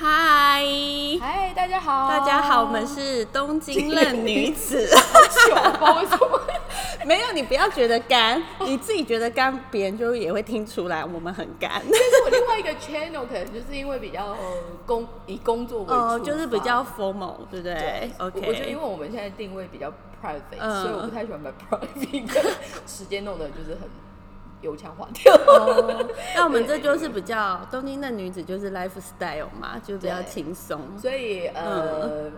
嗨，嗨，大家好，大家好，我们是东京嫩女 子。没有，你不要觉得干，你自己觉得干，别人就也会听出来我们很干。但是我另外一个 channel 可能就是因为比较工以工作为主，哦，就是比较 formal，对不对？OK，我觉得因为我们现在定位比较 private，、嗯所以我不太喜欢把 private 跟时间弄得就是很油腔滑调。哦，那我们这就是比较东京的女子，就是 lifestyle 嘛，就比较对轻松。所以呃，嗯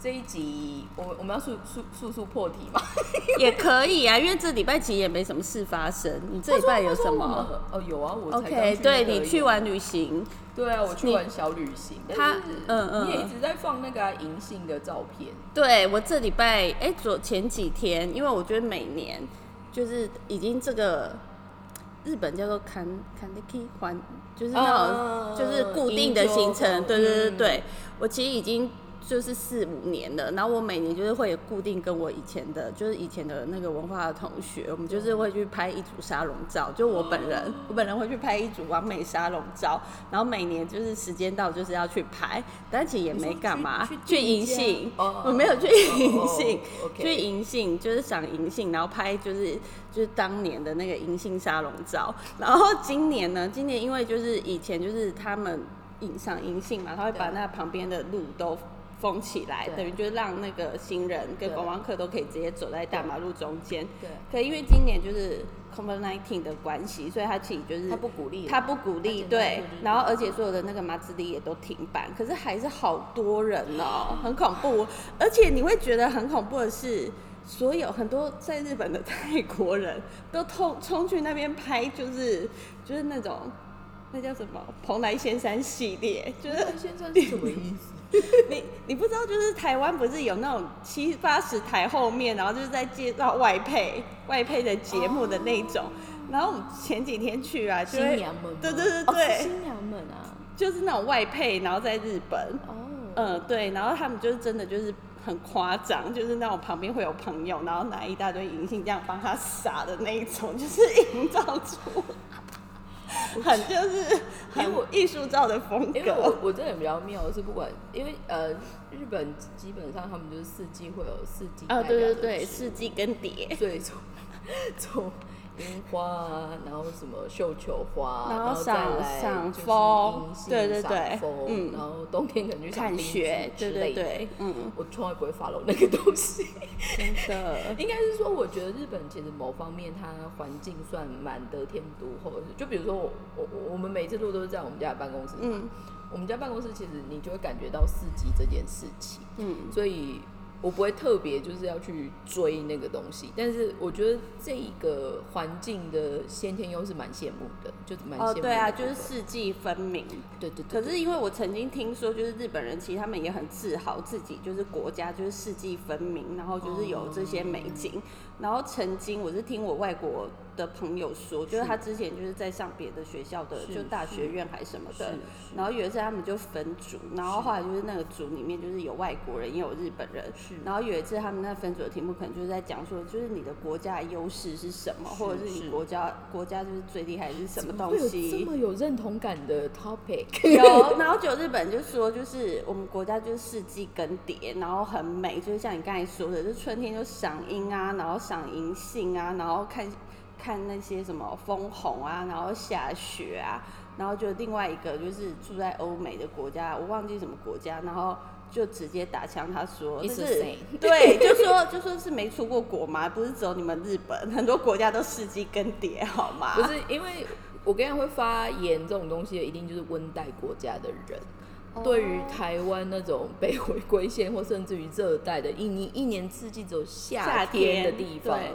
这一集我们我们要速速速速破题嘛？也可以啊，因为这礼拜其实也没什么事发生。你这礼拜有什么哦，有啊，我？OK，对你去玩旅行，对啊，我去你玩小旅行，但他嗯嗯你也一直在放那个啊银杏的照片，对我这礼拜哎，昨前几天，因为我觉得每年就是已经这个日本叫做 kan kaneki 环，就是那种、啊就是固定的行程，对对对嗯对，我其实已经。就是四五年了，然后我每年就是会有固定跟我以前的，就是以前的那个文化的同学，我们就是会去拍一组沙龙照，就我本人，我本人会去拍一组完美沙龙照，然后每年就是时间到就是要去拍，但其实也没干嘛，去银杏，哦我没有去银杏，去银杏就是赏银杏，然后拍就是就是当年的那个银杏沙龙照。然后今年呢，今年因为就是以前就是他们影赏银杏嘛，他会把那旁边的路都封起来，等于就是让那个行人跟对。观光客都可以直接走在大马路中间。对，可因为今年就是 COVID-19 的关系，所以他其实就是他不鼓励，他不鼓励，对，然后而且所有的那个马自力也都停办，可是还是好多人哦，很恐怖。而且你会觉得很恐怖的是，所有很多在日本的泰国人都冲冲去那边拍，就是就是那种那叫什么蓬莱仙山系列，就是仙山是什么意思？你你不知道，就是台湾不是有那种七八十台后面，然后就是在介绍外配外配的节目的那种。然后我们前几天去啊，就新娘们吗，对对对哦对新娘们啊，就是那种外配，然后在日本，哦，嗯，对，然后他们就是真的就是很夸张，就是那种旁边会有朋友，然后拿一大堆银杏这样帮他撒的那一种，就是营造出 很就是很有艺术照的风格因为我格。我这人比较妙的是，不管因为呃，日本基本上他们就是四季会有四季啊，代对对对，四季更迭。所以从从樱花啊，然后什么绣球花，然然后赏来赏就是风银杏对对赏对嗯。然后冬天可能去赏看冰雪，之类的。嗯，我从来不会 follow 那个东西。真的，应该是说，我觉得日本其实某方面它环境算蛮得天独厚的，就比如说我我我们每次录都是在我们家的办公室，嗯。我们家办公室其实你就会感觉到四季这件事情，嗯，所以我不会特别就是要去追那个东西，但是我觉得这一个环境的先天优势蛮羡慕的，就蛮羡慕哦，对啊，就是四季分明。对对对可是因为我曾经听说，就是日本人其实他们也很自豪自己就是国家就是四季分明，然后就是有这些美景。然后曾经我是听我外国的朋友说，就是他之前就是在上别的学校的，就大学院还是什么的。然后有一次他们就分组，然后后来就是那个组里面就是有外国人也有日本人。是然后有一次他们那分组的题目可能就是在讲说，就是你的国家的优势是什么，或者是是你国家国家就是最厉害是什么东西。这么有认同感的 topic？有，然后就日本就说，就是我们国家就是四季更迭，然后很美，就是像你刚才说的，就春天就赏樱啊，然后赏银杏啊，然后看看那些什么枫红啊，然后下雪啊，然后就另外一个就是住在欧美的国家，我忘记什么国家，然后就直接打枪，他说是 对，就说就说是没出过国嘛，不是只有你们日本，很多国家都四季更迭，好吗？不是因为我跟你会发言这种东西的，一定就是温带国家的人。对于台湾那种北回归线或甚至于热带的，一年一年四季只有夏天的地方，对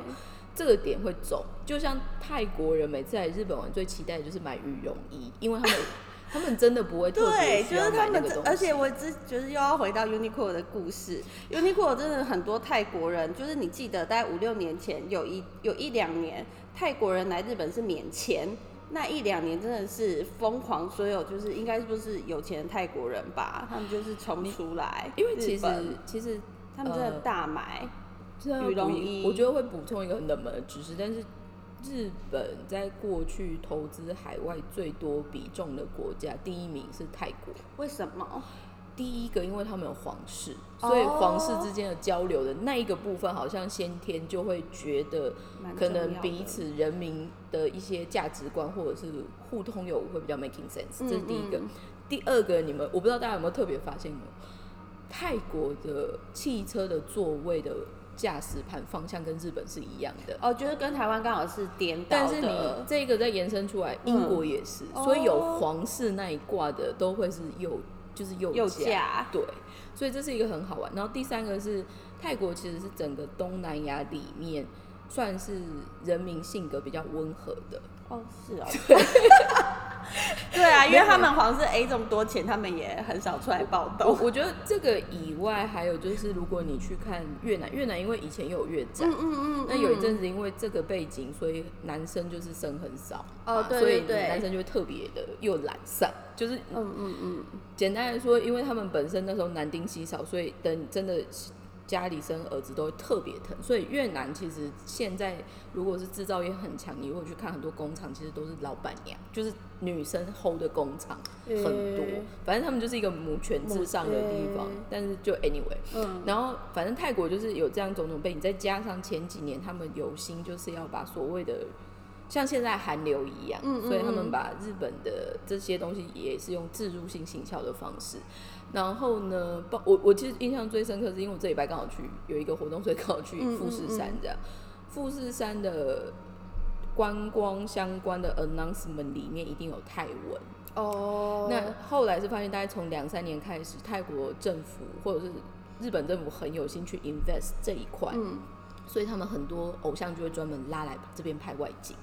这个点会走。就像泰国人每次来日本玩，最期待的就是买羽绒衣，因为他们 他们真的不会特别对，需要就是他们这，买那个东西。而且我只就是又要回到 Uniqlo 的故事。Uniqlo 真的很多泰国人，就是你记得，大概五六年前有一有一两年，泰国人来日本是免签，那一两年真的是疯狂，所有就是应该不是有钱的泰国人吧，他们就是冲出来，因为其实其实他们真的呃大买，羽绒我觉得会补充一个很冷门的知识，但是日本在过去投资海外最多比重的国家，第一名是泰国。为什么？第一个，因为他们有皇室，所以皇室之间的交流的那一个部分，好像先天就会觉得可能彼此人民的一些价值观或者是互通有无会比较 making sense。这是第一个。第二个，你们我不知道大家有没有特别发现，泰国的汽车的座位的驾驶盘方向跟日本是一样的。哦，就是跟台湾刚好是颠倒但是你这个再延伸出来，英国也是，所以有皇室那一挂的都会是右。就是右驾，对，所以这是一个很好玩。然后第三个是泰国，其实是整个东南亚里面算是人民性格比较温和的。哦，是啊，对。啊，因为他们皇室 A 这么多钱，他们也很少出来暴动。我觉得这个以外，还有就是如果你去看越南，越南因为以前有越战，嗯嗯嗯，那有一阵子因为这个背景，所以男生就是生很少，哦对所以男生就会特别的又懒散，就是嗯嗯嗯，简单来说，因为他们本身那时候男丁稀少，所以等真的。家里生儿子都会特别疼，所以越南其实现在如果是制造业很强，你如果去看很多工厂，其实都是老板娘，就是女生 hold 的工厂很多。反正他们就是一个母权至上的地方。但是就 anyway，嗯，然后反正泰国就是有这样种种背景，再加上前几年他们有心就是要把所谓的像现在韩流一样，所以他们把日本的这些东西也是用自入性行销的方式。然后呢，我我其实印象最深刻是因为我这礼拜刚好去有一个活动，所以刚好去富士山这样。富士山的观光相关的 announcement 里面一定有泰文哦。那后来是发现，大概从两三年开始，泰国政府或者是日本政府很有兴趣 invest 这一块，所以他们很多偶像就会专门拉来这边拍外景。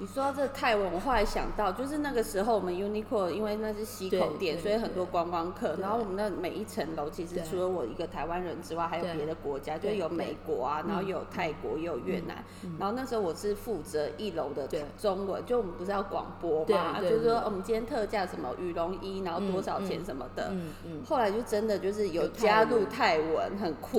你说到这泰文，我后来想到，就是那个时候我们 Uniqlo 因为那是西口店，所以很多观光客。然后我们那每一层楼，其实除了我一个台湾人之外，还有别的国家，就有美国啊，然后有泰国，也有越南。然后那时候我是负责一楼的中文，就我们不是要广播嘛，就是说我们今天特价什么羽绒衣，然后多少钱什么的。嗯嗯。后来就真的就是有加入泰文，很酷。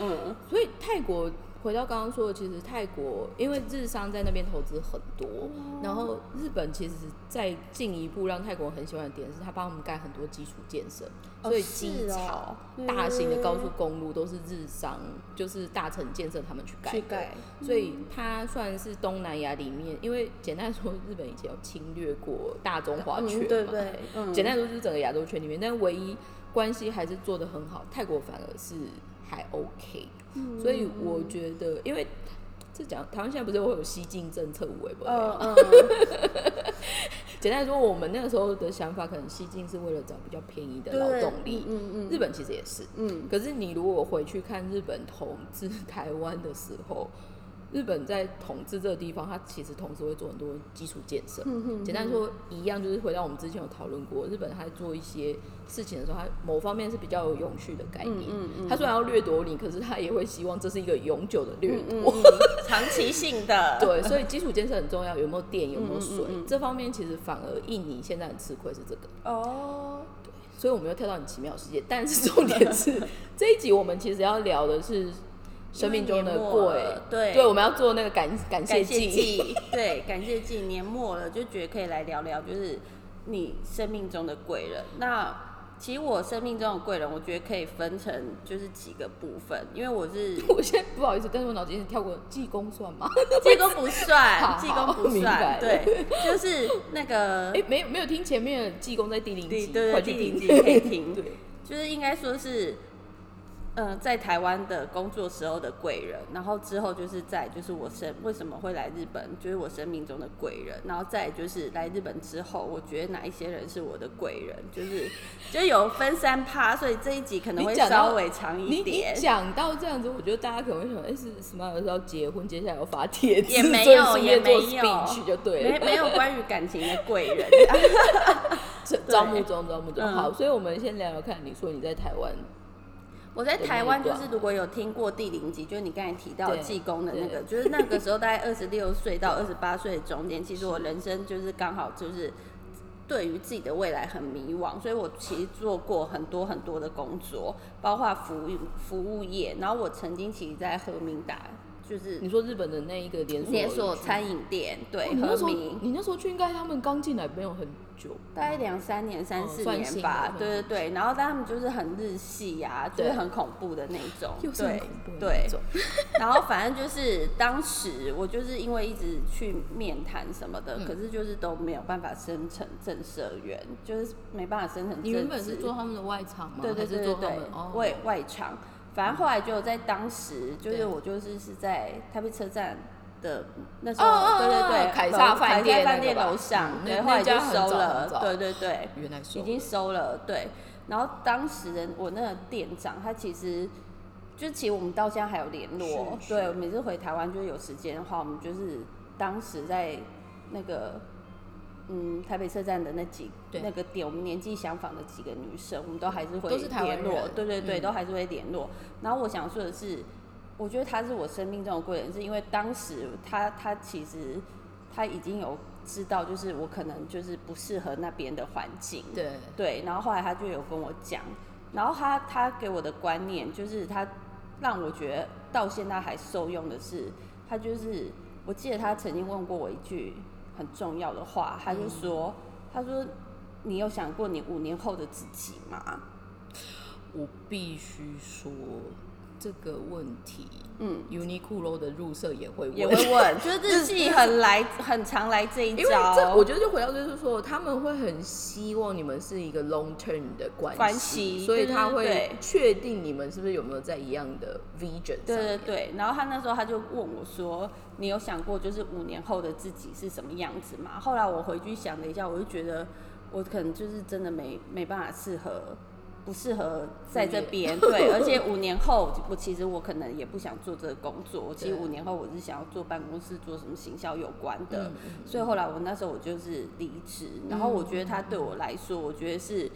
嗯。所以泰国。回到刚刚说的，其实泰国因为日商在那边投资很多，然后日本其实再进一步让泰国人很喜欢的点是，他帮我们盖很多基础建设，所以机场、大型的高速公路都是日商，就是大城建设他们去盖的，所以它算是东南亚里面，因为简单说，日本以前有侵略过大中华圈嘛，对对，简单说就是整个亚洲圈里面，但唯一关系还是做得很好，泰国反而是还 OK。所以我觉得，因为这讲台湾现在不是会有西进政策，无为不？嗯嗯。简单说，我们那个时候的想法，可能西进是为了找比较便宜的劳动力。嗯嗯。日本其实也是。嗯。可是你如果回去看日本统治台湾的时候。日本在统治这个地方，它其实同时会做很多基础建设。简单说，一样就是回到我们之前有讨论过，日本它做一些事情的时候，它某方面是比较有永续的概念。它虽然要掠夺你，可是它也会希望这是一个永久的掠夺，长期性的。对，所以基础建设很重要，有没有电，有没有水，这方面其实反而印尼现在很吃亏是这个。哦，对，所以我们又跳到很奇妙的世界，但是重点是 这一集我们其实要聊的是。生命中的贵，对。对，我们要做那个感感谢祭，对，感谢祭年末了，就觉得可以来聊聊，就是你生命中的贵人。那其实我生命中的贵人，我觉得可以分成就是几个部分，因为我是 我现在不好意思，但是我脑筋跳过济公算吗？济公不算，济公不算，对，就是那个哎，没有没有听前面济公在第零集，对，第零集可以听，对，就是应该说是。嗯，在台湾的工作时候的贵人，然后之后就是在就是我生为什么会来日本，就是我生命中的贵人，然后再就是来日本之后，我觉得哪一些人是我的贵人，就是就有分三趴，所以这一集可能会稍微长一点。讲到这样子，我觉得大家可能会想，哎，是什么时候要结婚，接下来要发帖子，也没有也没有，就对，没没有关于感情的贵人。招募中，招募中，好，所以我们先聊聊看，你说你在台湾。我在台湾就是如果有听过第零集，就是你刚才提到济公的那个，就是那个时候大概 二十六岁到二十八岁的中间，其实我人生就是刚好就是对于自己的未来很迷惘，所以我其实做过很多很多的工作，包括服务服务业，然后我曾经其实在和明达就是你说日本的那一个连锁连锁餐饮店，对，哦你那时候。你那时候去应该他们刚进来没有很久，大概两三年、三哦四年吧，的对对对。然后但他们就是很日系呀、就是很恐怖的那种，又是恐怖那种。然后反正就是当时我就是因为一直去面谈什么嗯的，可是就是都没有办法生成正社员，就是没办法生成正。你原本是做他们的外场吗？对对对对外外场。反正后来就在当时，就是我就是是在台北车站的那时候，对对对，哦凯撒楼饭店饭店楼上，嗯对，后来就收了，对对对，原来是已经收了，对。然后当时的我那个店长，他其实就其实我们到现在还有联络，是是对，每次回台湾就是有时间的话，我们就是当时在那个嗯台北车站的那几对。那个点，我们年纪相仿的几个女生，我们都还是会联络，对对对，嗯。都还是会联络。然后我想说的是，我觉得她是我生命中的贵人，是因为当时她她其实她已经有知道，就是我可能就是不适合那边的环境，对。对，然后后来她就有跟我讲，然后她她给我的观念就是她让我觉得到现在还受用的是，她就是我记得她曾经问过我一句很重要的话，他就说，他说你有想过你五年后的自己吗？我必须说这个问题，嗯。，Uniqlo 的入社也会问，也会问，就是日系很来很常来这一因为招，这我觉得就回到就是说，他们会很希望你们是一个 long term 的关系，关系所以他会对确定你们是不是有没有在一样的 vision 上对对。对，然后他那时候他就问我说：“你有想过就是五年后的自己是什么样子吗？”后来我回去想了一下，我就觉得我可能就是真的没没办法适合，不适合在这边。对，而且五年后我其实我可能也不想做这个工作。我其实五年后我是想要做办公室，做什么行销有关的。所以后来我那时候我就是离职，然后我觉得他对我来说，我觉得是。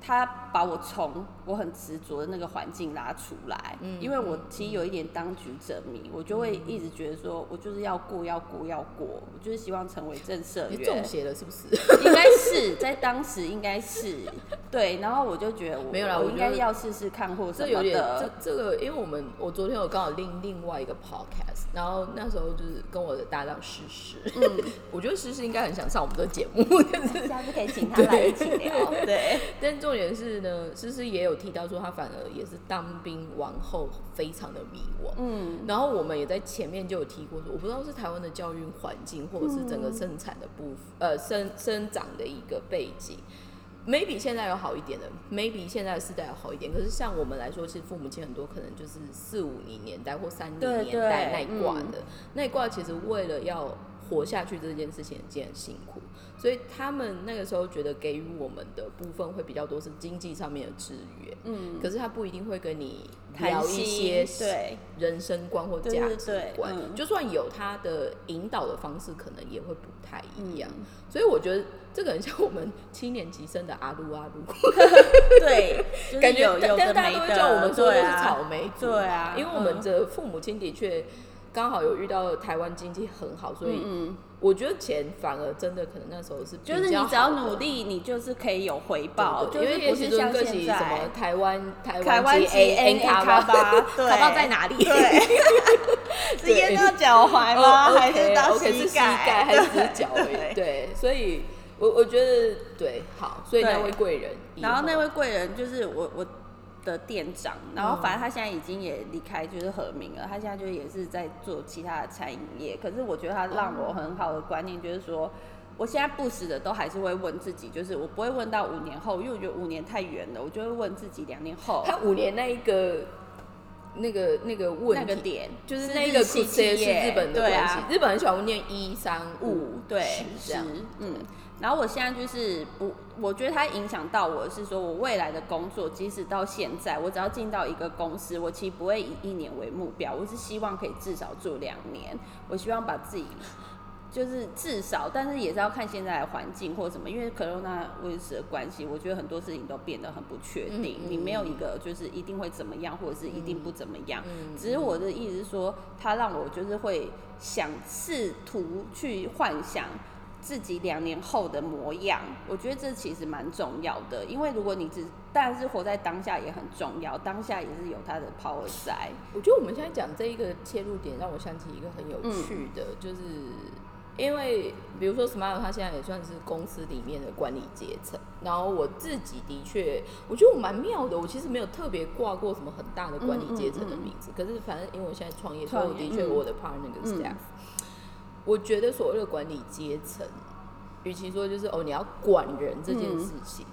他把我从我很执着的那个环境拉出来，嗯。因为我其实有一点当局者迷，我就会一直觉得说，我就是要过，要过，要过，我就是希望成为正社你员，中邪了是不是？应该是在当时应该是。对，然后我就觉得我没有啦我应该要试试看或什么这有点的，这这个，因为我们我昨天有刚好另另外一个 podcast，然后那时候就是跟我的搭档诗诗，嗯，我觉得诗诗应该很想上我们的节目，但是下次可以请他来一起聊，对，但重点是呢，诗诗也有提到说，她反而也是当兵完后非常的迷惘。嗯，然后我们也在前面就有提过说，我不知道是台湾的教育环境，或者是整个生产的部分，呃，生生长的一个背景。maybe 现在有好一点的，maybe 现在的世代有好一点。可是像我们来说，其实父母亲很多可能就是四五零年代或三零年代那一挂的，那一挂其实为了要活下去这件事情，很很辛苦。所以他们那个时候觉得给予我们的部分会比较多是经济上面的制约，嗯，可是他不一定会跟你谈聊一些对人生观或对价值观，嗯就算有他的引导的方式，可能也会不太一样。嗯所以我觉得这个很像我们七年级生的阿鲁阿鲁，对，感觉有有但大家都会叫我们说草莓族，对啊因为我们嗯的父母亲的确刚好有遇到台湾经济很好，所以我觉得钱反而真的可能那时候是就是你只要努力，你就是可以有回报，因为就是不是像现什么。台湾台台湾 A N 卡卡巴对卡巴在哪里？对，是淹到脚踝吗？还是到膝盖？还是 脚？对，所以我我觉得对，好，所以那位贵人然后那位贵人就是我我的店长，然后嗯反正他现在已经也离开就是和明了，他现在就也是在做其他的餐饮业。可是我觉得他让我很好的观念就是说。我现在不时的都还是会问自己，就是我不会问到五年后，因为我觉得五年太远了，我就会问自己两年后他五年那一个那个那个问题，那个点，就是那个日系 good say 是日本的对关系啊，日本很喜欢念一三五对十，嗯。然后我现在就是不，我觉得它影响到我是说，我未来的工作，即使到现在，我只要进到一个公司，我其实不会以一年为目标，我是希望可以至少做两年。我希望把自己就是至少，但是也是要看现在的环境或什么，因为 corona 的关系，我觉得很多事情都变得很不确定，嗯嗯你没有一个就是一定会怎么样，或者是一定不怎么样。嗯只是我的意思是说，它让我就是会想试图去幻想自己两年后的模样，我觉得这其实蛮重要的。因为如果你只，但是活在当下也很重要，当下也是有它的 power 在。我觉得我们现在讲这一个切入点，让我想起一个很有趣的，就是因为比如说 Smile，它现在也算是公司里面的管理阶层。然后我自己的确，我觉得我蛮妙的。我其实没有特别挂过什么很大的管理阶层的名字，可是反正因为我现在创业，所以我的确我的 partner 跟 staff。我觉得所谓的管理阶层，与其说就是哦你要管人这件事情，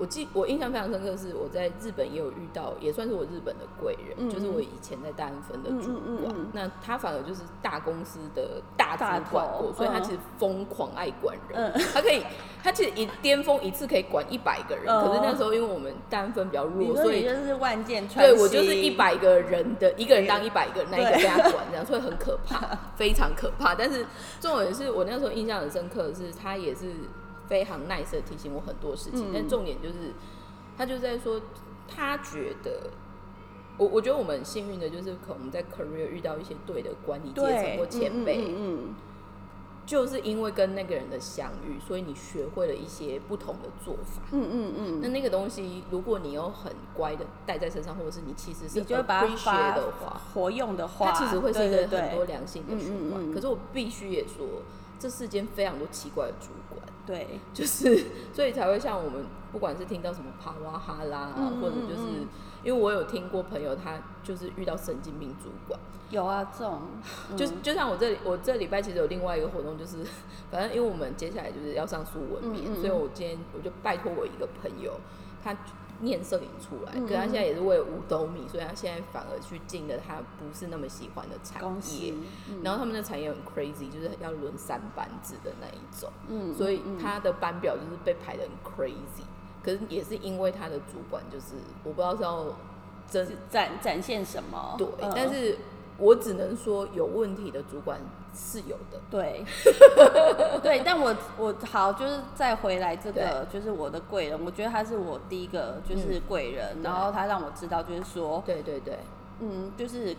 我记我印象非常深刻，是我在日本也有遇到，也算是我日本的贵人，就是我以前在大安分的主管，那他反而就是大公司的大主管过，所以他其实疯狂爱管人，他可以。他其实一巅峰一次可以管一百个人，可是那时候因为我们单分比较弱，所以就是万箭穿。对我就是一百个人的一个人当一百个，那一个被他管，这样所以很可怕，非常可怕。但是重点是我那时候印象很深刻的是，他也是非常 nice 的提醒我很多事情。但重点就是，他就在说，他觉得我我觉得我们很幸运的就是，可能在 career 遇到一些对的管理阶层或前辈。嗯。就是因为跟那个人的相遇，所以你学会了一些不同的做法。嗯嗯嗯。那那个东西，如果你有很乖的带在身上，或者是你其实是你就把它发的话，活用的话，它其实会是一个很多良性的循环。可是我必须也说，这世间非常多奇怪的主管。对，就是所以才会像我们，不管是听到什么帕瓦哈拉啊，或者就是因为我有听过朋友，他就是遇到神经病主管。有啊，这种 就就像我这里，我这礼拜其实有另外一个活动，就是 反正因为我们接下来就是要上书文面，所以我今天我就拜托我一个朋友，他念摄影出来，可他现在也是为了五斗米，所以他现在反而去进了他不是那么喜欢的产业，然后他们的产业很 crazy，就是要轮三班制的那一种，嗯，所以他的班表就是被排的很 crazy，可是也是因为他的主管就是我不知道是要展展展现什么，对，但是。我只能说，有问题的主管是有的。对，对，但我我好，就是再回来这个，就是我的贵人，我觉得他是我第一个就是贵人，然后他让我知道，就是说，对对对，嗯，就是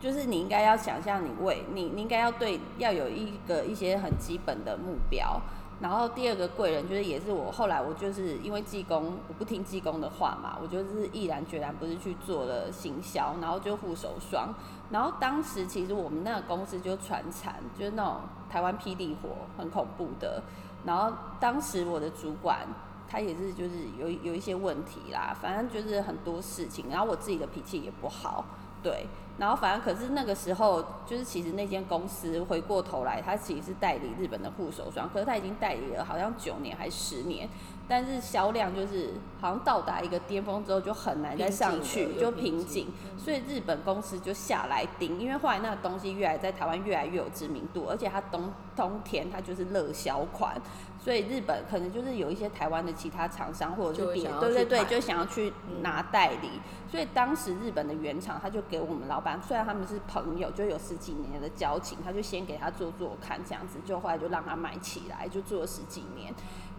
就是你应该要想象，你为你你应该要对要有一个一些很基本的目标。然后第二个贵人就是也是我后来我就是因为济公我不听济公的话嘛，我就是毅然决然不是去做了行销，然后就护手霜。然后当时其实我们那个公司就传产，就是那种台湾霹雳火，很恐怖的。然后当时我的主管他也是就是有有一些问题啦，反正就是很多事情。然后我自己的脾气也不好，对。然后反正可是那个时候，就是其实那间公司回过头来，它其实是代理日本的护手霜，可是它已经代理了好像九年还是十年，但是销量就是好像到达一个巅峰之后就很难再上去，就瓶颈，所以日本公司就下来盯，因为后来那个东西越来在台湾越来越有知名度，而且它冬冬天它就是热销款。所以日本可能就是有一些台湾的其他厂商或者是点，对对对，就想要去拿代理。所以当时日本的原厂他就给我们老板，虽然他们是朋友，就有十几年的交情，他就先给他做做看这样子，就后来就让他买起来，就做了十几年。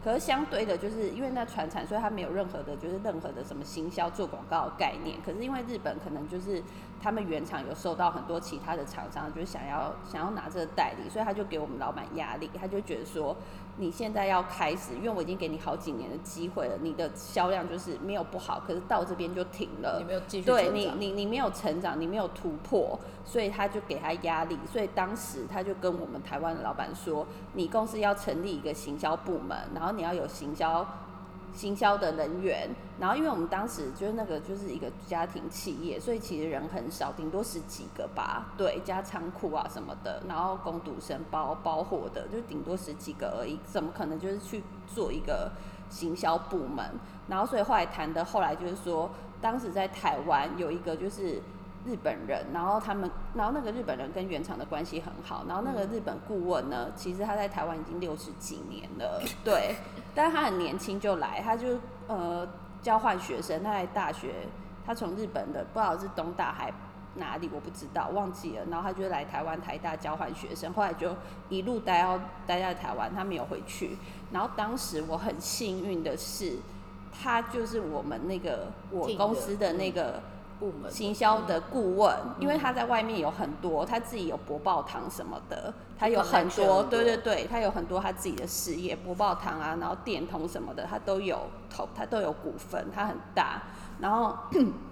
可是相对的，就是因为那传产，所以他没有任何的，就是任何的什么行销做广告的概念。可是因为日本可能就是他们原厂有受到很多其他的厂商，就是想要想要拿这个代理，所以他就给我们老板压力，他就觉得说。你现在要开始，因为我已经给你好几年的机会了，你的销量就是没有不好，可是到这边就停了。你没有继续对你，你你没有成长，你没有突破，所以他就给他压力。所以当时他就跟我们台湾的老板说，你公司要成立一个行销部门，然后你要有行销。行销的人员，然后因为我们当时就是那个就是一个家庭企业，所以其实人很少，顶多十几个吧，对，加仓库啊什么的，然后工读生包包货的，就顶多十几个而已，怎么可能就是去做一个行销部门？然后所以后来谈的后来就是说，当时在台湾有一个就是。日本人，然后他们，然后那个日本人跟原厂的关系很好，然后那个日本顾问呢，其实他在台湾已经六十几年了，对，但是他很年轻就来，他就呃交换学生，他在大学，他从日本的不知道是东大还哪里，我不知道忘记了，然后他就来台湾台大交换学生，后来就一路待到待在台湾，他没有回去，然后当时我很幸运的是，他就是我们那个我公司的那个。部门行销的顾问，因为他在外面有很多，他自己有博报堂什么的，他有很多，对对对，他有很多他自己的事业，博报堂啊，然后电通什么的，他都有投，他都有股份，他很大。然后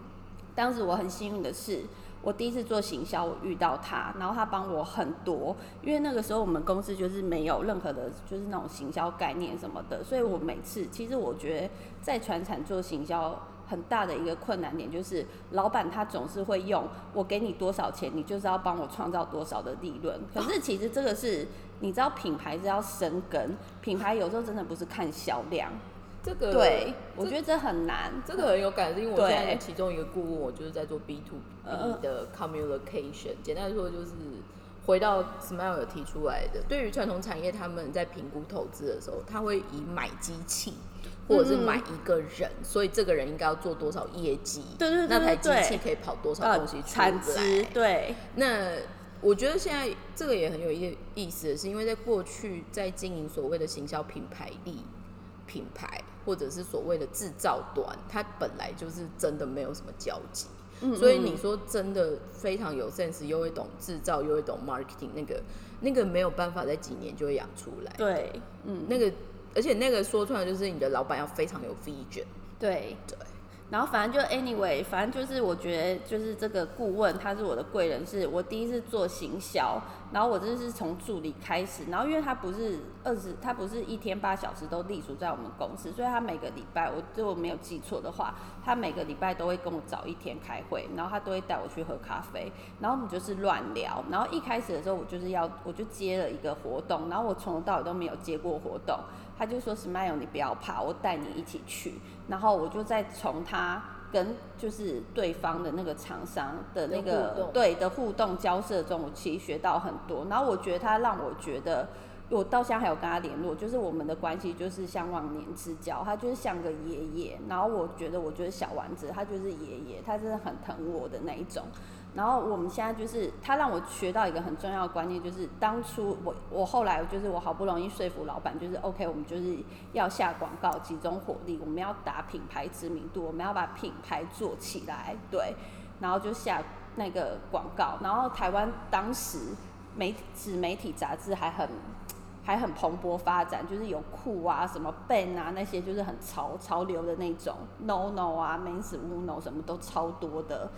当时我很幸运的是。我第一次做行销，我遇到他，然后他帮我很多，因为那个时候我们公司就是没有任何的，就是那种行销概念什么的，所以我每次其实我觉得在船厂做行销很大的一个困难点就是，老板他总是会用我给你多少钱，你就是要帮我创造多少的利润。可是其实这个是，你知道品牌是要生根，品牌有时候真的不是看销量。这个对，我觉得这很难。这个很有感，是因为我现在其中一个顾问，我就是在做 B to B 的 communication。简单说，就是回到 Smile 有提出来的，对于传统产业，他们在评估投资的时候，他会以买机器或者是买一个人，所以这个人应该要做多少业绩？对对对，那台机器可以跑多少东西出来？对。那我觉得现在这个也很有意意思的是，因为在过去在经营所谓的行销品牌力。品牌或者是所谓的制造端，它本来就是真的没有什么交集，所以你说真的非常有 sense，又会懂制造，又会懂 marketing，那个那个没有办法在几年就会养出来。对，嗯，那个而且那个说出来就是你的老板要非常有 vision。对对。然后反正就 anyway，反正就是我觉得就是这个顾问他是我的贵人，是我第一次做行销，然后我真的是从助理开始，然后因为他不是二十，他不是一天八小时都隶属在我们公司，所以他每个礼拜，我如果没有记错的话，他每个礼拜都会跟我找一天开会，然后他都会带我去喝咖啡，然后我们就是乱聊，然后一开始的时候我就是要我就接了一个活动，然后我从头到尾都没有接过活动。他就说：“Smile，你不要怕，我带你一起去。”然后我就再从他跟就是对方的那个厂商的那个对的互动交涉中，我其实学到很多。然后我觉得他让我觉得，我到现在还有跟他联络，就是我们的关系就是像忘年之交，他就是像个爷爷。然后我觉得，我觉得小丸子他就是爷爷，他真的很疼我的那一种。然后我们现在就是他让我学到一个很重要的观念，就是当初我我后来就是我好不容易说服老板，就是 OK，我们就是要下广告，集中火力，我们要打品牌知名度，我们要把品牌做起来，对，然后就下那个广告。然后台湾当时媒纸媒体杂志还很还很蓬勃发展，就是有酷啊、什么 Ben 啊那些，就是很潮潮流的那种，No No 啊、Men's Uno 什么都超多的。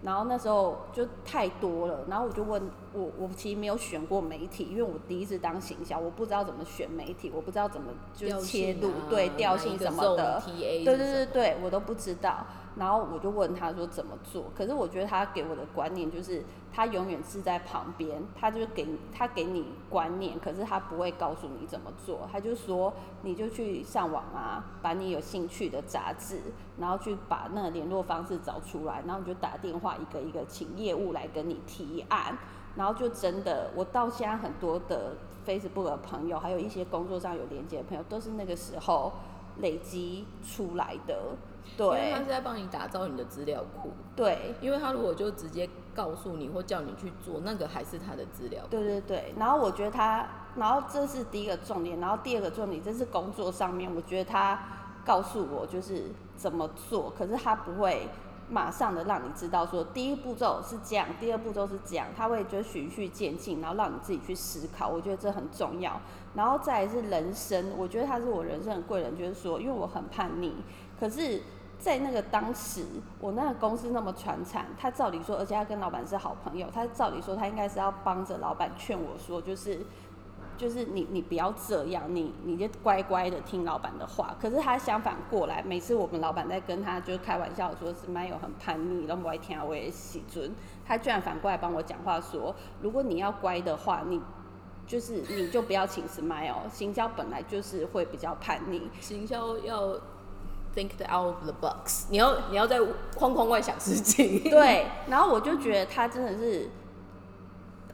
然后那时候就太多了，然后我就问我，我其实没有选过媒体，因为我第一次当行销，我不知道怎么选媒体，我不知道怎么就切入，对调性什么的，对对对对，我都不知道。然后我就问他说怎么做，可是我觉得他给我的观念就是他永远是在旁边，他就给他给你观念，可是他不会告诉你怎么做，他就说你就去上网啊，把你有兴趣的杂志，然后去把那个联络方式找出来，然后你就打电话一个一个请业务来跟你提案，然后就真的我到现在很多的 Facebook 的朋友，还有一些工作上有连接的朋友，都是那个时候累积出来的。对，因为他是在帮你打造你的资料库。对，因为他如果就直接告诉你或叫你去做，那个还是他的资料。对对对，然后我觉得他，然后这是第一个重点，然后第二个重点，这是工作上面，我觉得他告诉我就是怎么做，可是他不会马上的让你知道说第一步骤是这样，第二步骤是这样，他会就循序渐进，然后让你自己去思考，我觉得这很重要。然后再是人生，我觉得他是我人生的贵人，就是说，因为我很叛逆，可是。在那个当时，我那个公司那么传产，他照理说，而且他跟老板是好朋友，他照理说他应该是要帮着老板劝我说，就是，就是你你不要这样，你你就乖乖的听老板的话。可是他相反过来，每次我们老板在跟他就开玩笑说是蛮有很叛逆，都不爱听我也喜尊，他居然反过来帮我讲话说，如果你要乖的话，你就是你就不要请 smile，行销本来就是会比较叛逆，行销要。Think out of the box，你要你要在框框外想事情。对，然后我就觉得他真的是。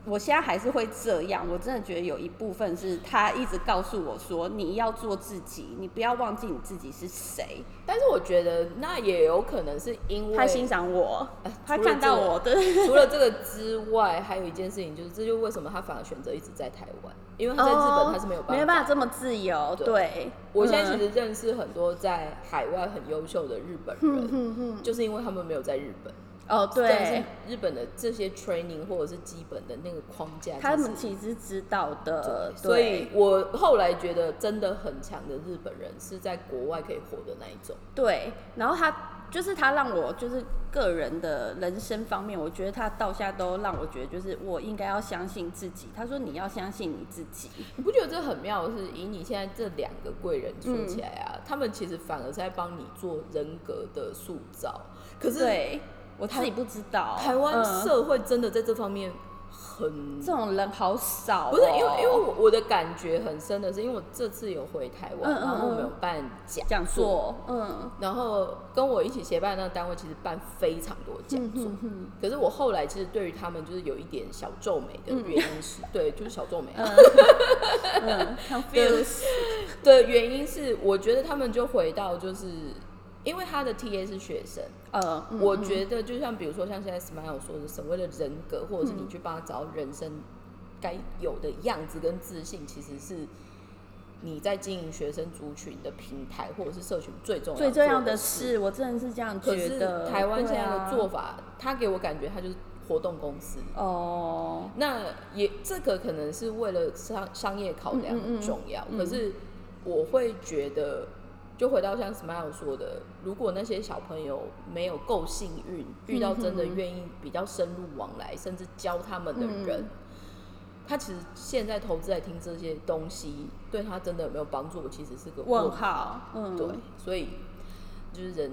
我现在还是会这样，我真的觉得有一部分是他一直告诉我说，你要做自己，你不要忘记你自己是谁。但是我觉得那也有可能是因为他欣赏我，他看到我的。除了这个之外，还有一件事情就是，这就为什么他反而选择一直在台湾，因为他在日本他是没有办法，没办法这么自由。对，我现在其实认识很多在海外很优秀的日本人，就是因为他们没有在日本。哦，对，日本的这些 training 或者是基本的那个框架，他们其实知道的。所以我后来觉得真的很强的日本人是在国外可以活的那一种。对，然后他。就是他让我就是个人的人生方面，我觉得他到现在都让我觉得，就是我应该要相信自己。他说你要相信你自己，你不觉得这很妙？是以你现在这两个贵人说起来啊，他们其实反而在帮你做人格的塑造。可是我自己不知道，台湾社会真的在这方面。很这种人好少，不是因为因为我我的感觉很深的是，因为我这次有回台湾，然后我们有办讲讲座，嗯，然后跟我一起协办那个单位其实办非常多讲座，可是我后来其实对于他们就是有一点小皱眉的原因是，对，就是小皱眉，嗯，confuse，的原因是我觉得他们就回到就是。因为他的 T A 是学生，呃，我觉得就像比如说像现在 Smile 说的，所谓的人格，或者是你去帮他找人生该有的样子跟自信，其实是你在经营学生族群的平台或者是社群最重要最重要的事。我真的是这样觉得。台湾现在的做法，他给我感觉他就是活动公司。哦，那也这个可能是为了商商业考量很重要，可是我会觉得。就回到像 Smile 说的，如果那些小朋友没有够幸运，遇到真的愿意比较深入往来，甚至教他们的人，他其实现在投资来听这些东西，对他真的有没有帮助？其实是个问号。嗯，对，所以就是人。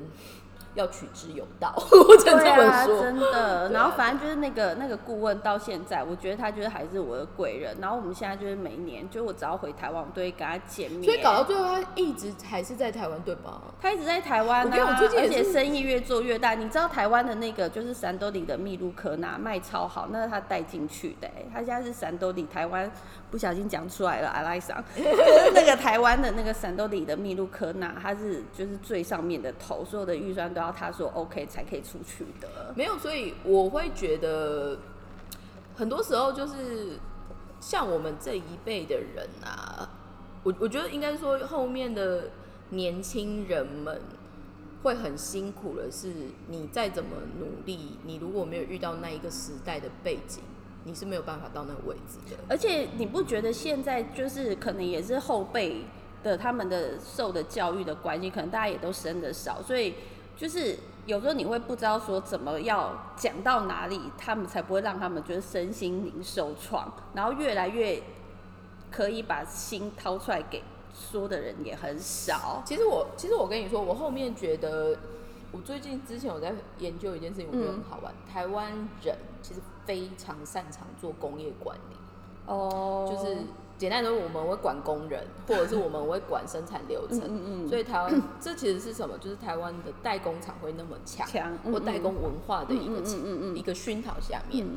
要取之有道，我只能这么说。真的，然后反正就是那个那个顾问到现在，我觉得他就是还是我的贵人。然后我们现在就是每年，就我只要回台湾，我都会跟他见面。所以搞到最后，他一直还是在台湾，对吧？他一直在台湾啊，而且生意越做越大。你知道台湾的那个就是山多里的秘鲁科纳卖超好，那是他带进去的。他现在是山多里台湾。不小心讲出来了，阿莱桑，就 是那个台湾的那个闪豆里的秘鲁科纳，他是就是最上面的头，所有的预算都要他说 OK 才可以出去的。没有，所以我会觉得很多时候就是像我们这一辈的人啊，我我觉得应该说后面的年轻人们会很辛苦的是，你再怎么努力，你如果没有遇到那一个时代的背景。你是没有办法到那个位置的，而且你不觉得现在就是可能也是后辈的他们的受的教育的关系，可能大家也都生的少，所以就是有时候你会不知道说怎么要讲到哪里，他们才不会让他们觉得身心灵受创，然后越来越可以把心掏出来给说的人也很少。其实我其实我跟你说，我后面觉得。我最近之前我在研究一件事情，我觉得很好玩。台湾人其实非常擅长做工业管理，哦，就是简单说，我们会管工人，或者是我们会管生产流程。嗯嗯。所以台湾这其实是什么？就是台湾的代工厂会那么强，或代工文化的一个一个熏陶下面。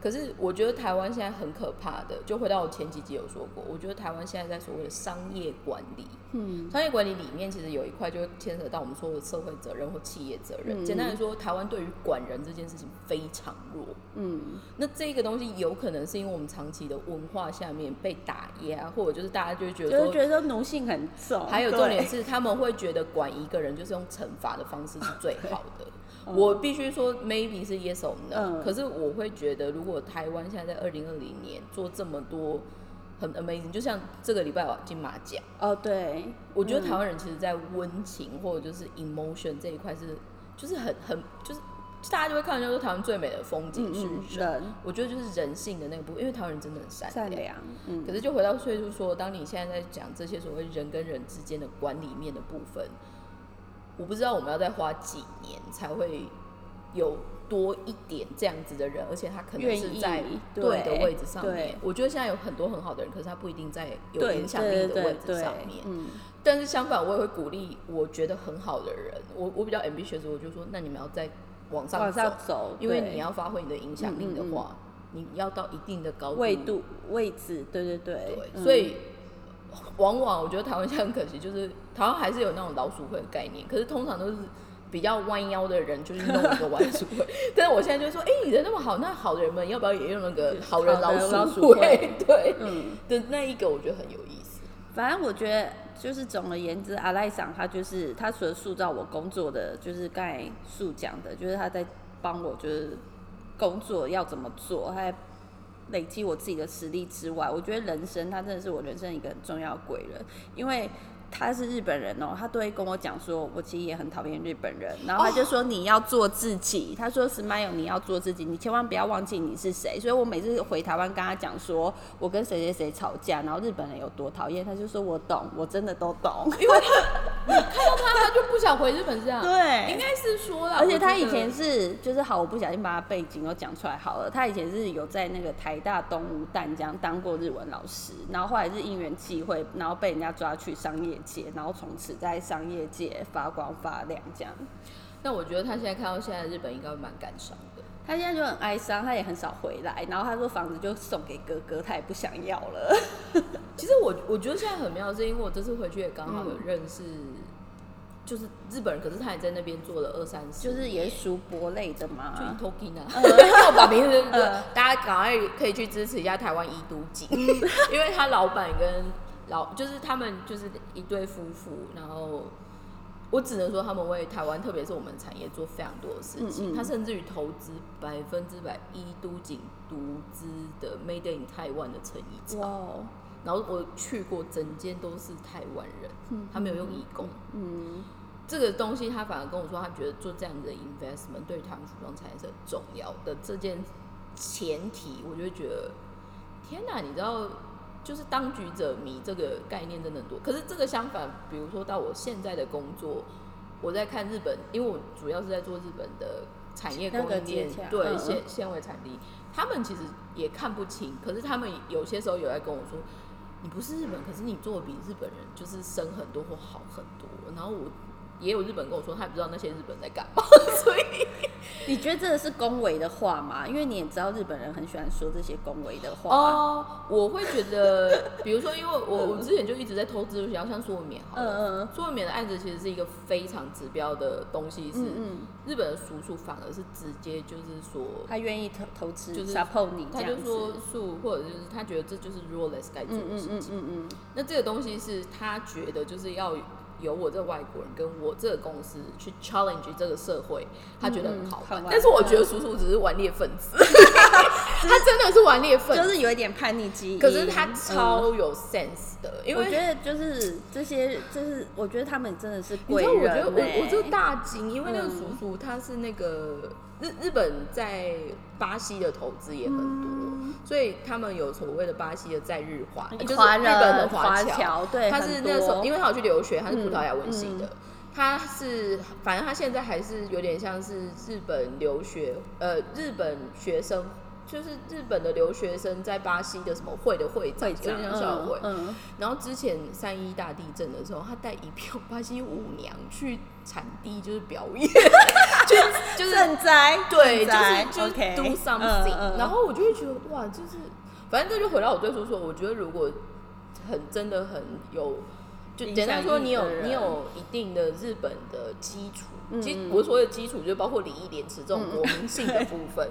可是我觉得台湾现在很可怕的，就回到我前几集有说过，我觉得台湾现在在所谓的商业管理，嗯，商业管理里面其实有一块就牵扯到我们说的社会责任或企业责任。简单来说，台湾对于管人这件事情非常弱，嗯，那这个东西有可能是因为我们长期的文化下面被打压，或者就是大家就觉得就觉得奴性很重，还有重点是他们会觉得管一个人就是用惩罚的方式是最好的。我必须说，maybe 是 yes or no。可是我会觉得，如果台湾现在在二零二零年做这么多很 amazing，就像这个礼拜金马奖哦，对，我觉得台湾人其实，在温情或者就是 emotion 这一块是，就是很很就是大家就会看到说台湾最美的风景是人，我觉得就是人性的那个部分，因为台湾人真的很善良。嗯，可是就回到岁数说，当你现在在讲这些所谓人跟人之间的管理面的部分。我不知道我们要再花几年才会有多一点这样子的人，而且他可能是在对的位置上面。我觉得现在有很多很好的人，可是他不一定在有影响力的位置上面。嗯，但是相反，我也会鼓励我觉得很好的人。我我比较 ambitious，我就说，那你们要再往上走，因为你要发挥你的影响力的话，你要到一定的高度、位度、位置。对对对，所以。往往我觉得台湾现在很可惜，就是台湾还是有那种老鼠会的概念，可是通常都是比较弯腰的人就是弄一个弯鼠会。但是我现在就说，哎，你人那么好，那好的人们要不要也用那个 好人老鼠会？对，嗯，的那一个我觉得很有意思。反正我觉得就是总而言之，阿赖桑他就是他除了塑造我工作的，就是刚才树讲的，就是他在帮我就是工作要怎么做，他还累积我自己的实力之外，我觉得人生他真的是我人生一个很重要的贵人，因为。他是日本人哦，他都会跟我讲说，我其实也很讨厌日本人。然后他就说你要做自己，他说 Smile 你要做自己，你千万不要忘记你是谁。所以我每次回台湾跟他讲说，我跟谁谁谁吵架，然后日本人有多讨厌，他就说我懂，我真的都懂。因为他看到他，他就不想回日本这样。对，应该是说了。而且他以前是就是好，我不小心把他背景都讲出来好了。他以前是有在那个台大东吴淡江当过日文老师，然后后来是因缘际会，然后被人家抓去商业界，然后从此在商业界发光发亮，这样。那我觉得他现在看到现在日本应该蛮感伤的。他现在就很哀伤，他也很少回来。然后他说房子就送给哥哥，他也不想要了。其实我我觉得现在很妙，是因为我这次回去也刚好有认识，就是日本人，可是他也在那边做了二三十，就是也属博类的嘛。就 Tokina，我把名字大家赶快可以去支持一下台湾一都景，因为他老板跟老就是他们就是一对夫妇，然后我只能说他们为台湾，特别是我们产业做非常多的事情。他甚至于投资百分之百一都景独资的 Made in Taiwan 的成衣厂。然后我去过，整间都是台湾人，他没有用义工。嗯，这个东西他反而跟我说，他觉得做这样的 investment 对他们服装产业是很重要的。这件前提，我就觉得天哪，你知道？就是当局者迷这个概念真的很多，可是这个相反，比如说到我现在的工作，我在看日本，因为我主要是在做日本的产业供应链，对纤纤维产地，他们其实也看不清，可是他们有些时候有在跟我说，你不是日本，可是你做的比日本人就是深很多或好很多，然后我。也有日本跟我说，他也不知道那些日本在干嘛，所以你觉得这个是恭维的话吗？因为你也知道日本人很喜欢说这些恭维的话。哦，我会觉得，比如说，因为我我之前就一直在投资，像像苏文棉，嗯嗯，苏文棉的案子其实是一个非常指标的东西，是日本的叔叔反而是直接就是说他愿意投投资，就是 support 你，他就说树或者就是他觉得这就是 r o l e s 该做的事情，嗯嗯嗯，那这个东西是他觉得就是要。由我这个外国人跟我这个公司去 challenge 这个社会，他觉得很好玩。但是我觉得叔叔只是顽劣分子，他真的是顽劣分子，就是有一点叛逆基因。可是他超有 sense 的，因为我觉得就是这些，就是我觉得他们真的是贵人。我觉得我我就大惊，因为那个叔叔他是那个。日日本在巴西的投资也很多，所以他们有所谓的巴西的在日华，就是日本的华侨。对，他是那时候，因为他有去留学，他是葡萄牙文系的，他是反正他现在还是有点像是日本留学，呃，日本学生。就是日本的留学生在巴西的什么会的会长，有点像校会。然后之前三一大地震的时候，他带一票巴西舞娘去产地，就是表演，就就是赈灾，对，就是就是 do something。然后我就会觉得哇，就是反正这就回到我最初说，我觉得如果很真的很有，就简单说，你有你有一定的日本的基础，其实我所谓的基础就包括礼义廉耻这种国民性的部分。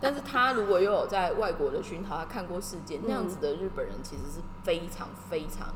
但是他如果又有在外国的熏陶，他看过世界那样子的日本人，其实是非常非常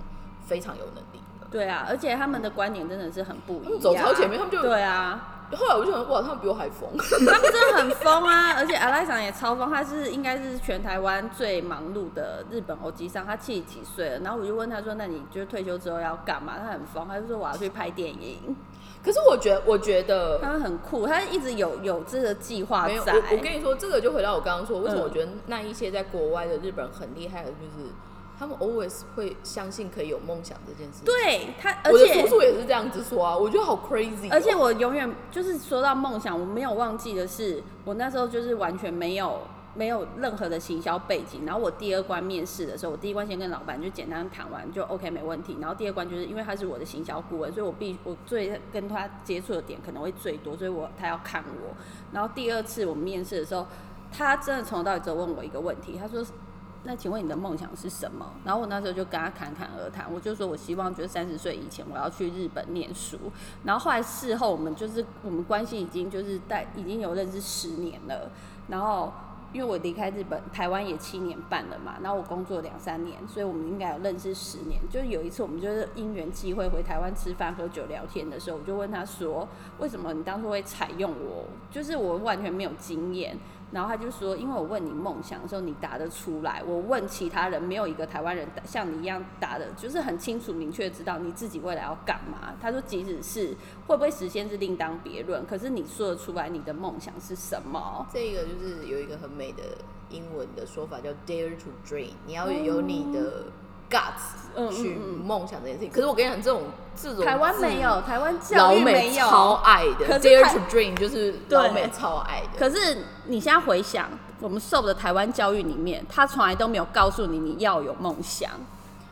非常有能力的。对啊，而且他们的观点真的是很不一样。走超前面，他们就对啊。后来我就想，哇，他们比我还疯。他们真的很疯啊！而且阿赖桑也超疯，他是应该是全台湾最忙碌的日本欧吉桑。他七十几岁了，然后我就问他说：“那你就退休之后要干嘛？”他很疯，他就说：“我要去拍电影。”可是我觉得，我觉得他很酷，他一直有有这个计划在。我我跟你说，这个就回到我刚刚说，为什么我觉得那一些在国外的日本人很厉害的，就是他们 always 会相信可以有梦想这件事情。对他，我的叔叔也是这样子说啊，我觉得好 crazy。而且我永远就是说到梦想，我没有忘记的是，我那时候就是完全没有。没有任何的行销背景，然后我第二关面试的时候，我第一关先跟老板就简单谈完就 OK 没问题，然后第二关就是因为他是我的行销顾问，所以我必我最跟他接触的点可能会最多，所以我他要看我。然后第二次我们面试的时候，他真的从头到尾只问我一个问题，他说：“那请问你的梦想是什么？”然后我那时候就跟他侃侃而谈，我就说我希望就是三十岁以前我要去日本念书。然后后来事后我们就是我们关系已经就是在已经有认识十年了，然后。因为我离开日本，台湾也七年半了嘛，然后我工作两三年，所以我们应该有认识十年。就是有一次我们就是因缘际会回台湾吃饭、喝酒、聊天的时候，我就问他说：“为什么你当初会采用我？就是我完全没有经验。”然后他就说：“因为我问你梦想的时候，你答得出来。我问其他人，没有一个台湾人像你一样答的，就是很清楚明确知道你自己未来要干嘛。”他说：“即使是会不会实现是另当别论，可是你说得出来你的梦想是什么？”这个就是有一个很美的英文的说法叫 “dare to dream”，你要有你的。Guts 去梦想这件事情，可是我跟你讲，这种这种台湾没有，台湾教育没有，超爱的。Dare to dream 就是老美超爱的。可是你现在回想，我们受的台湾教育里面，他从来都没有告诉你你要有梦想，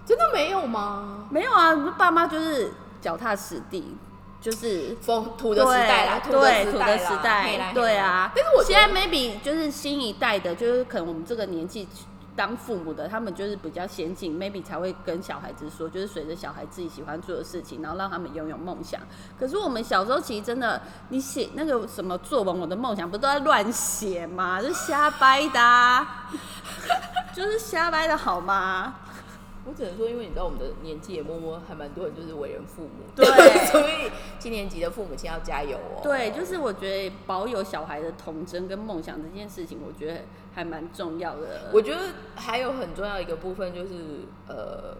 真的没有吗？没有啊，爸妈就是脚踏实地，就是风土的时代啦，对土的时代，对啊。但是我现在 maybe 就是新一代的，就是可能我们这个年纪。当父母的，他们就是比较先进，maybe 才会跟小孩子说，就是随着小孩自己喜欢做的事情，然后让他们拥有梦想。可是我们小时候其实真的，你写那个什么作文，我的梦想不都在乱写吗？就瞎掰的，就是瞎掰的好吗？我只能说，因为你知道我们的年纪也摸摸，还蛮多人就是为人父母，对，所以七年级的父母亲要加油哦。对，就是我觉得保有小孩的童真跟梦想这件事情，我觉得还蛮重要的。我觉得还有很重要一个部分就是呃，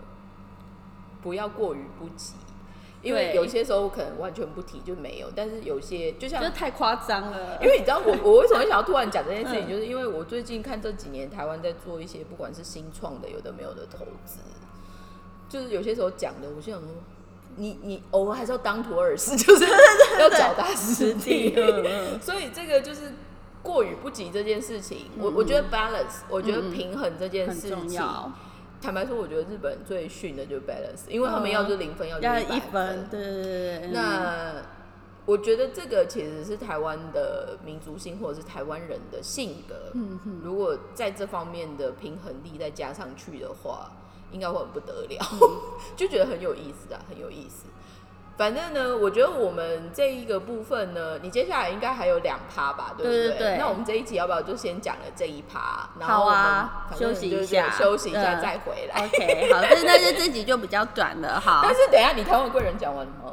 不要过于不急，因为有些时候可能完全不提就没有，但是有些就像太夸张了。因为你知道我我为什么想要突然讲这件事情，就是因为我最近看这几年台湾在做一些不管是新创的有的没有的投资。就是有些时候讲的，我就想说，你你偶尔还是要当土耳其，就是 要脚踏实地。所以这个就是过于不及这件事情。我我觉得 balance，我觉得平衡这件事情，坦白说，我觉得日本最逊的就是 balance，因为他们要就是零分，要要一分。对对对。那我觉得这个其实是台湾的民族性，或者是台湾人的性格。嗯哼。如果在这方面的平衡力再加上去的话。应该会很不得了，就觉得很有意思啊，很有意思。反正呢，我觉得我们这一个部分呢，你接下来应该还有两趴吧，对不对？那我们这一集要不要就先讲了这一趴？好啊，休息一下，休息一下再回来。OK，好，那那就这集就比较短了，好。但是等下你台湾贵人讲完了吗？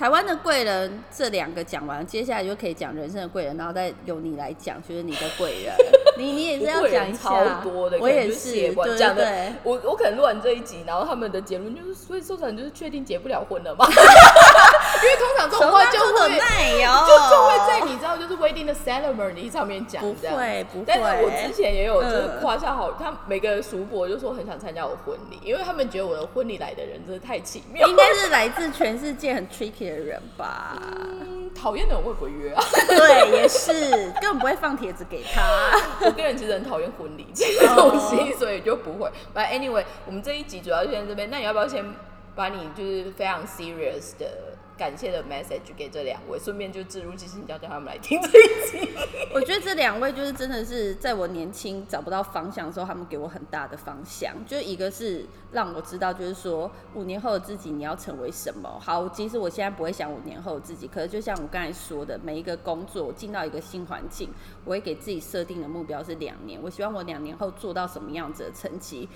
台湾的贵人这两个讲完，接下来就可以讲人生的贵人，然后再由你来讲，就是你的贵人。你你也是要讲一下，我也是，讲的。我我可能录完这一集，然后他们的结论就是，所以收场就是确定结不了婚了嘛。因为通常这种话就会，就就会在你知道就是 wedding 的 ceremony 上面讲，不会不会。但是我之前也有就是夸下好，他每个叔伯就说很想参加我婚礼，因为他们觉得我的婚礼来的人真的太奇妙，应该是来自全世界很 tricky。的人吧，讨厌的人会不会约啊？对，也是，根本不会放帖子给他。我个人其实很讨厌婚礼这个东西，所以就不会。But anyway，我们这一集主要就在这边。那你要不要先把你就是非常 serious 的？感谢的 message 给这两位，顺便就置入即兴，叫叫他们来听这一集。我觉得这两位就是真的是在我年轻找不到方向的时候，他们给我很大的方向。就一个是让我知道，就是说五年后的自己你要成为什么。好，其实我现在不会想五年后的自己，可是就像我刚才说的，每一个工作进到一个新环境，我会给自己设定的目标是两年。我希望我两年后做到什么样子的成绩，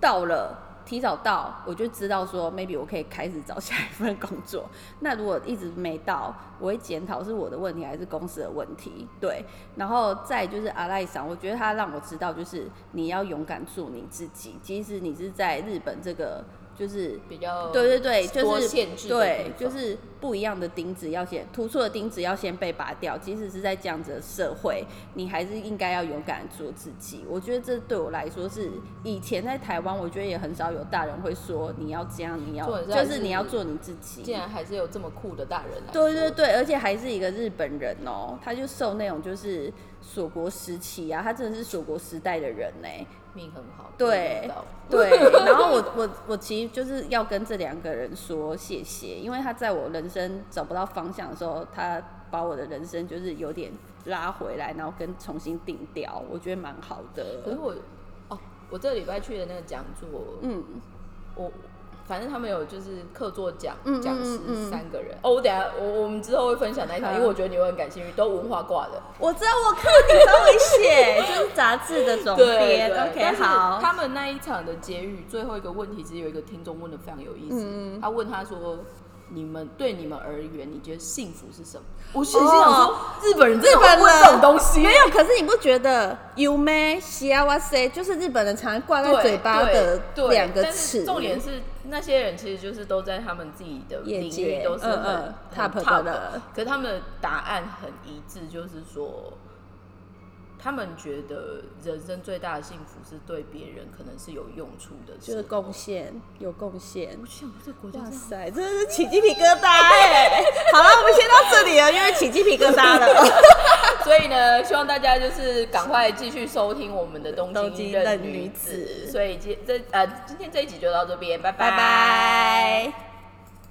到了。提早到，我就知道说，maybe 我可以开始找下一份工作。那如果一直没到，我会检讨是我的问题还是公司的问题。对，然后再就是阿赖桑，我觉得他让我知道，就是你要勇敢做你自己，即使你是在日本这个。就是比较对对对，就是对，就是不一样的钉子要先突出的钉子要先被拔掉。即使是在这样子的社会，你还是应该要勇敢做自己。我觉得这对我来说是以前在台湾，我觉得也很少有大人会说你要这样，你要就是你要做你自己。竟然还是有这么酷的大人，对对对，而且还是一个日本人哦，他就受那种就是锁国时期啊，他真的是锁国时代的人呢。命很好，对对，然后我我我其实就是要跟这两个人说谢谢，因为他在我人生找不到方向的时候，他把我的人生就是有点拉回来，然后跟重新定调，我觉得蛮好的。可是我哦，我这礼拜去的那个讲座，嗯，我反正他们有就是客座讲讲师三个人。哦，我等下我我们之后会分享那一场，因为我觉得你会很感兴趣，都文化挂的。我知道，我看你都会写，就是杂志的总编。OK，好。他们那一场的结语最后一个问题，其实有一个听众问的非常有意思。嗯他问他说：“你们对你们而言，你觉得幸福是什么？”我心里想说，哦日本人真的日本问这种东西，没有，可是你不觉得“有没西啊哇塞”就是日本人常挂在嘴巴的对两个词？重点是那些人其实就是都在他们自己的领域都是很、top 的可是他们的答案很一致，就是说。他们觉得人生最大的幸福是对别人可能是有用处的就是贡献，有贡献。我想这个国家哇塞，真的是起鸡皮疙瘩哎！好了，我们先到这里了，因为起鸡皮疙瘩了。所以呢，希望大家就是赶快继续收听我们的东东京的女子子。所以今这呃今天这一集就到这边，拜拜拜。